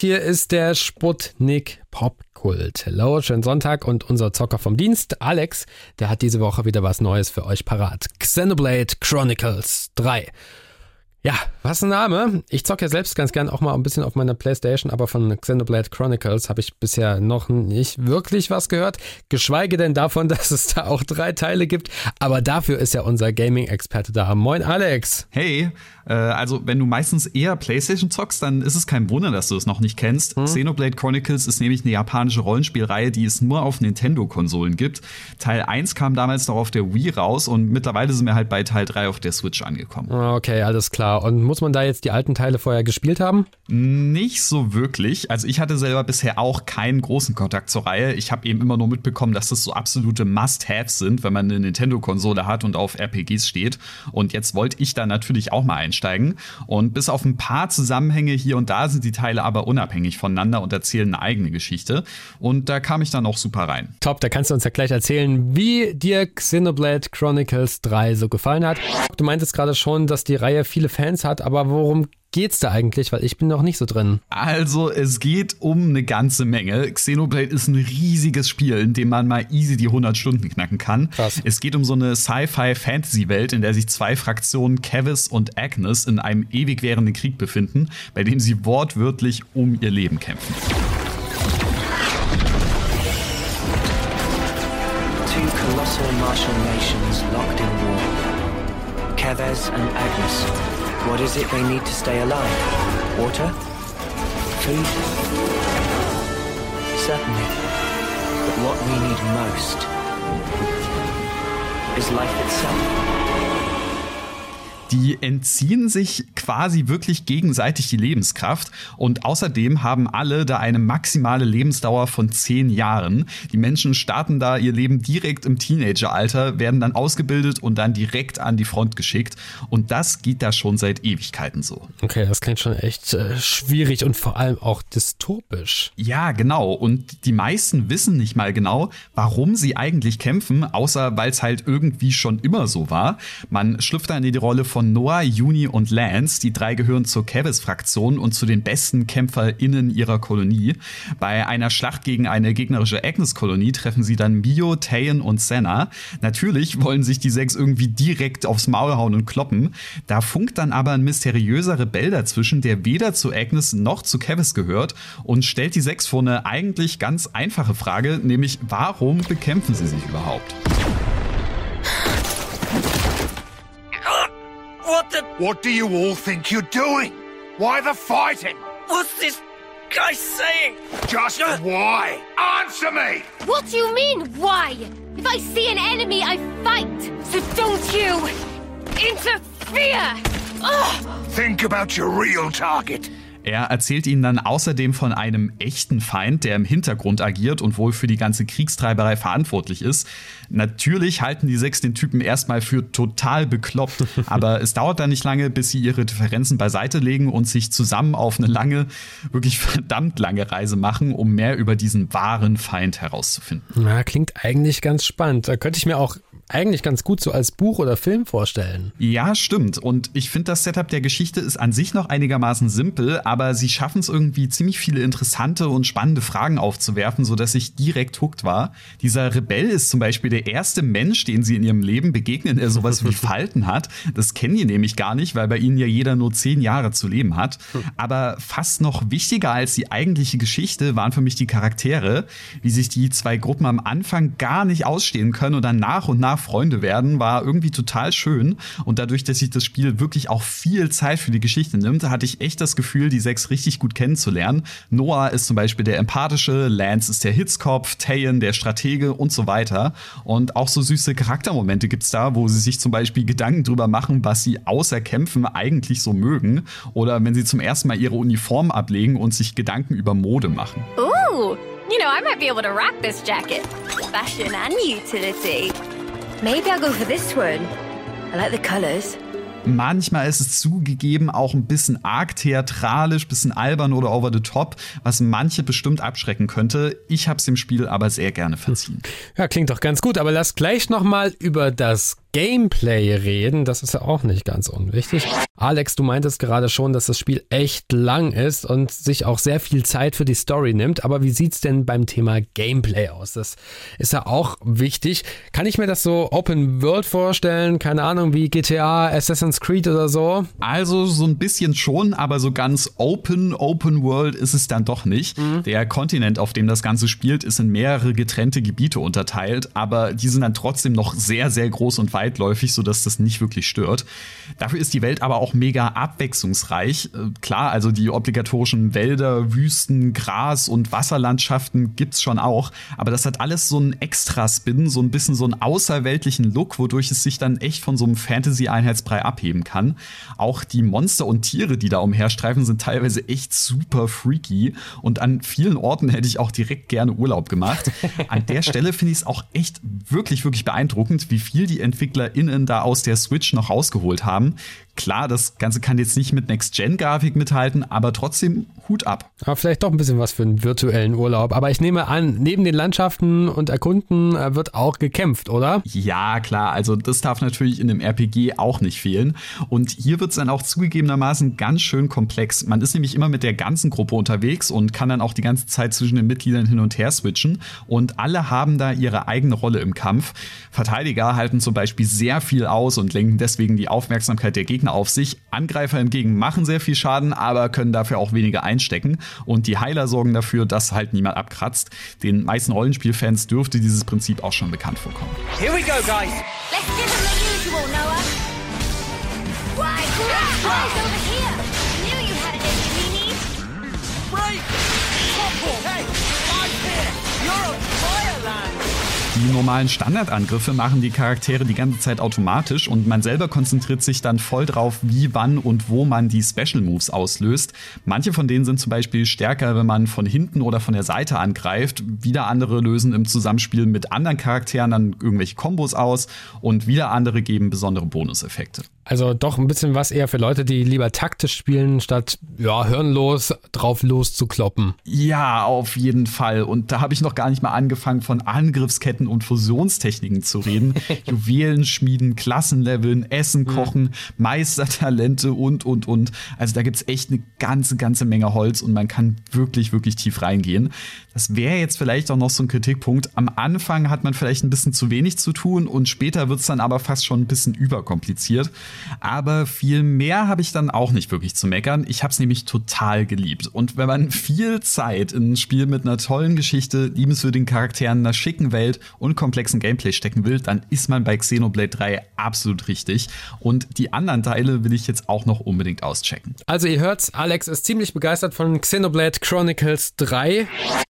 Hier ist der Sputnik Popkult. Hello, schönen Sonntag und unser Zocker vom Dienst, Alex, der hat diese Woche wieder was Neues für euch parat. Xenoblade Chronicles 3. Ja, was ein Name. Ich zocke ja selbst ganz gern auch mal ein bisschen auf meiner Playstation, aber von Xenoblade Chronicles habe ich bisher noch nicht wirklich was gehört. Geschweige denn davon, dass es da auch drei Teile gibt. Aber dafür ist ja unser Gaming-Experte da. Moin Alex. Hey, äh, also wenn du meistens eher Playstation zockst, dann ist es kein Wunder, dass du es noch nicht kennst. Hm. Xenoblade Chronicles ist nämlich eine japanische Rollenspielreihe, die es nur auf Nintendo-Konsolen gibt. Teil 1 kam damals noch auf der Wii raus und mittlerweile sind wir halt bei Teil 3 auf der Switch angekommen. Okay, alles klar. Und muss man da jetzt die alten Teile vorher gespielt haben? Nicht so wirklich. Also ich hatte selber bisher auch keinen großen Kontakt zur Reihe. Ich habe eben immer nur mitbekommen, dass das so absolute Must-Haves sind, wenn man eine Nintendo-Konsole hat und auf RPGs steht. Und jetzt wollte ich da natürlich auch mal einsteigen. Und bis auf ein paar Zusammenhänge hier und da sind die Teile aber unabhängig voneinander und erzählen eine eigene Geschichte. Und da kam ich dann auch super rein. Top, da kannst du uns ja gleich erzählen, wie dir Xenoblade Chronicles 3 so gefallen hat. Du meintest gerade schon, dass die Reihe viele Fans hat, aber worum geht's da eigentlich? Weil ich bin noch nicht so drin. Also, es geht um eine ganze Menge. Xenoblade ist ein riesiges Spiel, in dem man mal easy die 100 Stunden knacken kann. Krass. Es geht um so eine Sci-Fi-Fantasy-Welt, in der sich zwei Fraktionen, Kevis und Agnes, in einem ewig währenden Krieg befinden, bei dem sie wortwörtlich um ihr Leben kämpfen. Two colossal martial nations locked in war. Keves and Agnes What is it they need to stay alive? Water? Food? Certainly. But what we need most is life itself. Die entziehen sich quasi wirklich gegenseitig die Lebenskraft und außerdem haben alle da eine maximale Lebensdauer von zehn Jahren. Die Menschen starten da ihr Leben direkt im Teenageralter, werden dann ausgebildet und dann direkt an die Front geschickt und das geht da schon seit Ewigkeiten so. Okay, das klingt schon echt äh, schwierig und vor allem auch dystopisch. Ja, genau und die meisten wissen nicht mal genau, warum sie eigentlich kämpfen, außer weil es halt irgendwie schon immer so war. Man schlüpft dann in die Rolle von von Noah, Juni und Lance. Die drei gehören zur Kevis-Fraktion und zu den besten KämpferInnen ihrer Kolonie. Bei einer Schlacht gegen eine gegnerische Agnes-Kolonie treffen sie dann Mio, Tayen und Senna. Natürlich wollen sich die sechs irgendwie direkt aufs Maul hauen und kloppen. Da funkt dann aber ein mysteriöser Rebell dazwischen, der weder zu Agnes noch zu Kevis gehört und stellt die sechs vor eine eigentlich ganz einfache Frage, nämlich warum bekämpfen sie sich überhaupt? What do you all think you're doing? Why the fighting? What's this guy saying? Just uh, why? Answer me! What do you mean, why? If I see an enemy, I fight. So don't you interfere! Ugh. Think about your real target. Er erzählt ihnen dann außerdem von einem echten Feind, der im Hintergrund agiert und wohl für die ganze Kriegstreiberei verantwortlich ist. Natürlich halten die sechs den Typen erstmal für total bekloppt, aber es dauert dann nicht lange, bis sie ihre Differenzen beiseite legen und sich zusammen auf eine lange, wirklich verdammt lange Reise machen, um mehr über diesen wahren Feind herauszufinden. Na, klingt eigentlich ganz spannend. Da könnte ich mir auch eigentlich ganz gut so als Buch oder Film vorstellen. Ja, stimmt. Und ich finde, das Setup der Geschichte ist an sich noch einigermaßen simpel, aber sie schaffen es irgendwie ziemlich viele interessante und spannende Fragen aufzuwerfen, sodass ich direkt hooked war. Dieser Rebell ist zum Beispiel der erste Mensch, den sie in ihrem Leben begegnen, der sowas wie Falten hat. Das kennen die nämlich gar nicht, weil bei ihnen ja jeder nur zehn Jahre zu leben hat. Aber fast noch wichtiger als die eigentliche Geschichte waren für mich die Charaktere, wie sich die zwei Gruppen am Anfang gar nicht ausstehen können und dann nach und nach Freunde werden, war irgendwie total schön. Und dadurch, dass sich das Spiel wirklich auch viel Zeit für die Geschichte nimmt, hatte ich echt das Gefühl, die sechs richtig gut kennenzulernen. Noah ist zum Beispiel der empathische, Lance ist der Hitzkopf, Tayen der Stratege und so weiter. Und auch so süße Charaktermomente gibt's da, wo sie sich zum Beispiel Gedanken drüber machen, was sie außer Kämpfen eigentlich so mögen. Oder wenn sie zum ersten Mal ihre Uniform ablegen und sich Gedanken über Mode machen. Ooh, you know, I might be able to rock this jacket. Fashion and utility. Maybe I'll go for this one. I like the colors. Manchmal ist es zugegeben auch ein bisschen arg theatralisch, bisschen albern oder over the top, was manche bestimmt abschrecken könnte. Ich habe es dem Spiel aber sehr gerne verziehen. Ja, klingt doch ganz gut, aber lass gleich noch mal über das Gameplay reden. Das ist ja auch nicht ganz unwichtig. Alex, du meintest gerade schon, dass das Spiel echt lang ist und sich auch sehr viel Zeit für die Story nimmt. Aber wie sieht's denn beim Thema Gameplay aus? Das ist ja auch wichtig. Kann ich mir das so Open World vorstellen? Keine Ahnung, wie GTA, Assassin's Creed oder so? Also so ein bisschen schon, aber so ganz Open, Open World ist es dann doch nicht. Mhm. Der Kontinent, auf dem das Ganze spielt, ist in mehrere getrennte Gebiete unterteilt, aber die sind dann trotzdem noch sehr, sehr groß und weitläufig, sodass das nicht wirklich stört. Dafür ist die Welt aber auch mega abwechslungsreich. Äh, klar, also die obligatorischen Wälder, Wüsten, Gras und Wasserlandschaften gibt's schon auch, aber das hat alles so einen Extra-Spin, so ein bisschen so einen außerweltlichen Look, wodurch es sich dann echt von so einem Fantasy-Einheitsbrei abheben kann. Auch die Monster und Tiere, die da umherstreifen, sind teilweise echt super freaky und an vielen Orten hätte ich auch direkt gerne Urlaub gemacht. An der Stelle finde ich es auch echt wirklich, wirklich beeindruckend, wie viel die EntwicklerInnen da aus der Switch noch rausgeholt haben. Klar, das Ganze kann jetzt nicht mit Next-Gen-Grafik mithalten, aber trotzdem Hut ab. Aber vielleicht doch ein bisschen was für einen virtuellen Urlaub. Aber ich nehme an, neben den Landschaften und Erkunden äh, wird auch gekämpft, oder? Ja, klar. Also das darf natürlich in einem RPG auch nicht fehlen. Und hier wird es dann auch zugegebenermaßen ganz schön komplex. Man ist nämlich immer mit der ganzen Gruppe unterwegs und kann dann auch die ganze Zeit zwischen den Mitgliedern hin und her switchen. Und alle haben da ihre eigene Rolle im Kampf. Verteidiger halten zum Beispiel sehr viel aus und lenken deswegen die Aufmerksamkeit der Gegner auf sich. Angreifer hingegen machen sehr viel Schaden, aber können dafür auch weniger einstecken. Und die Heiler sorgen dafür, dass halt niemand abkratzt. Den meisten Rollenspielfans dürfte dieses Prinzip auch schon bekannt vorkommen. Here we go, guys. Let's give them the usual, Noah. Why, over here. knew you had an Break! Hey, Die normalen Standardangriffe machen die Charaktere die ganze Zeit automatisch und man selber konzentriert sich dann voll drauf, wie, wann und wo man die Special Moves auslöst. Manche von denen sind zum Beispiel stärker, wenn man von hinten oder von der Seite angreift. Wieder andere lösen im Zusammenspiel mit anderen Charakteren dann irgendwelche Kombos aus und wieder andere geben besondere Bonuseffekte. Also doch ein bisschen was eher für Leute, die lieber taktisch spielen, statt ja, hirnlos drauf loszukloppen. Ja, auf jeden Fall. Und da habe ich noch gar nicht mal angefangen, von Angriffsketten und Fusionstechniken zu reden. Juwelen schmieden, Klassenleveln, Essen mhm. kochen, mhm. Meistertalente und, und, und. Also da gibt's echt eine ganze, ganze Menge Holz und man kann wirklich, wirklich tief reingehen. Das wäre jetzt vielleicht auch noch so ein Kritikpunkt. Am Anfang hat man vielleicht ein bisschen zu wenig zu tun und später wird's dann aber fast schon ein bisschen überkompliziert. Aber viel mehr habe ich dann auch nicht wirklich zu meckern. Ich habe es nämlich total geliebt. Und wenn man viel Zeit in ein Spiel mit einer tollen Geschichte, liebenswürdigen Charakteren, einer schicken Welt und komplexen Gameplay stecken will, dann ist man bei Xenoblade 3 absolut richtig. Und die anderen Teile will ich jetzt auch noch unbedingt auschecken. Also ihr hört's, Alex ist ziemlich begeistert von Xenoblade Chronicles 3.